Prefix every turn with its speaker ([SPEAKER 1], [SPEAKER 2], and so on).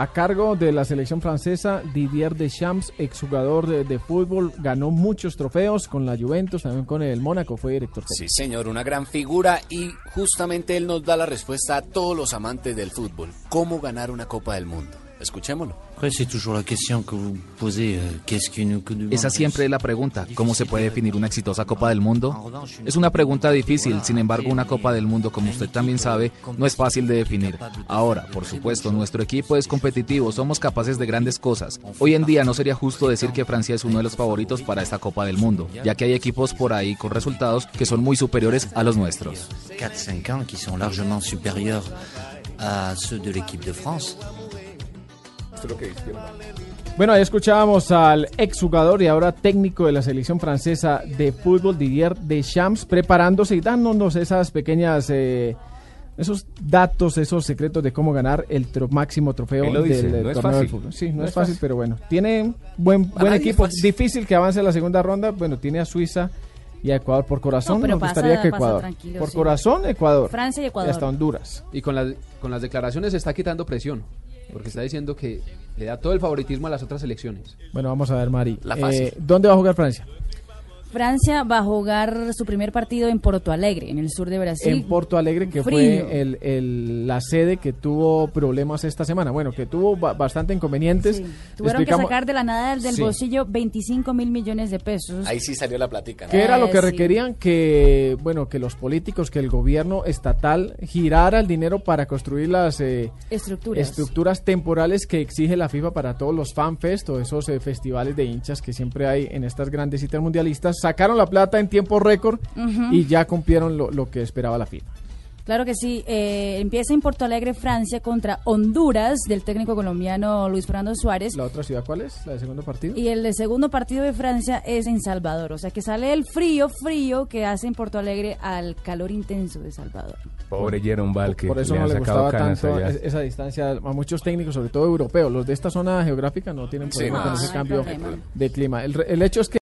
[SPEAKER 1] A cargo de la selección francesa, Didier Deschamps, exjugador de, de fútbol, ganó muchos trofeos con la Juventus, también con el Mónaco, fue director
[SPEAKER 2] Sí, señor, una gran figura y justamente él nos da la respuesta a todos los amantes del fútbol. ¿Cómo ganar una Copa del Mundo? Escuchémoslo.
[SPEAKER 3] Que euh,
[SPEAKER 4] Esa siempre es la pregunta, ¿cómo se puede definir una exitosa Copa del Mundo? Es una pregunta difícil, sin embargo una Copa del Mundo, como usted también sabe, no es fácil de definir. Ahora, por supuesto, nuestro equipo es competitivo, somos capaces de grandes cosas. Hoy en día no sería justo decir que Francia es uno de los favoritos para esta Copa del Mundo, ya que hay equipos por ahí con resultados que son muy superiores a los nuestros.
[SPEAKER 3] 4-5 ans qui sont largement supérieurs à ceux de l'équipe de France.
[SPEAKER 1] Bueno, ahí escuchábamos al exjugador y ahora técnico de la selección francesa de fútbol, Didier Deschamps, preparándose y dándonos esas pequeñas... eh, esos datos, esos secretos de cómo ganar el tro- máximo trofeo
[SPEAKER 5] lo dice,
[SPEAKER 1] del eh,
[SPEAKER 5] no
[SPEAKER 1] torneo del fútbol. Sí, no,
[SPEAKER 5] No
[SPEAKER 1] es
[SPEAKER 5] es
[SPEAKER 1] fácil,
[SPEAKER 5] fácil.
[SPEAKER 1] pero bueno. Tiene buen, buen equipo. Difícil que avance a la segunda ronda. Bueno, tiene a Suiza y a Ecuador. Por corazón
[SPEAKER 6] No, pero
[SPEAKER 1] nos
[SPEAKER 6] pasa-
[SPEAKER 1] gustaría que Ecuador. Por
[SPEAKER 6] sí.
[SPEAKER 1] corazón, Ecuador.
[SPEAKER 6] Francia y Ecuador.
[SPEAKER 1] hasta Honduras.
[SPEAKER 5] Y con las, con las declaraciones se está quitando presión, porque está diciendo que le da todo el favoritismo a las otras elecciones.
[SPEAKER 1] Bueno, vamos a ver, Mari.
[SPEAKER 2] La fácil.
[SPEAKER 1] Eh, ¿Dónde va a jugar Francia?
[SPEAKER 6] Francia va a jugar su primer partido en Porto Alegre, en el sur de Brasil.
[SPEAKER 1] en Porto Alegre, que
[SPEAKER 6] Frío.
[SPEAKER 1] fue el, el- la sede que tuvo problemas esta semana. Bueno, que tuvo ba- bastante inconvenientes.
[SPEAKER 6] Sí. Tuvieron que sacar de la nada del
[SPEAKER 1] Sí.
[SPEAKER 6] bolsillo 25 mil millones de pesos.
[SPEAKER 2] Ahí sí salió la platica. ¿no?
[SPEAKER 1] ¿Qué era lo que
[SPEAKER 6] sí.
[SPEAKER 1] requerían? Que, bueno, que los políticos, que el gobierno estatal girara el dinero para construir las eh,
[SPEAKER 6] Estructuras.
[SPEAKER 1] estructuras temporales que exige la FIFA para todos los fanfest o esos eh, festivales de hinchas que siempre hay en estas grandes citas mundialistas. Sacaron la plata en tiempo récord y ya cumplieron lo, lo que esperaba la FIFA.
[SPEAKER 6] Claro que sí. Eh, empieza en Porto Alegre, Francia, contra Honduras, del técnico colombiano Luis Fernando Suárez.
[SPEAKER 1] ¿La otra ciudad cuál es? ¿La de segundo partido?
[SPEAKER 6] Y el de segundo partido de Francia es en Salvador. O sea que sale el frío, frío que hace en Porto Alegre al calor intenso de Salvador.
[SPEAKER 5] Pobre Jerome Val, que
[SPEAKER 1] Por eso
[SPEAKER 5] le
[SPEAKER 1] no le gustaba tanto
[SPEAKER 5] allá.
[SPEAKER 1] esa distancia a muchos técnicos, sobre todo europeos. Los de esta zona geográfica no tienen
[SPEAKER 2] Sí,
[SPEAKER 1] problema
[SPEAKER 2] no,
[SPEAKER 1] con ese cambio
[SPEAKER 6] problema.
[SPEAKER 1] de clima. El hecho es que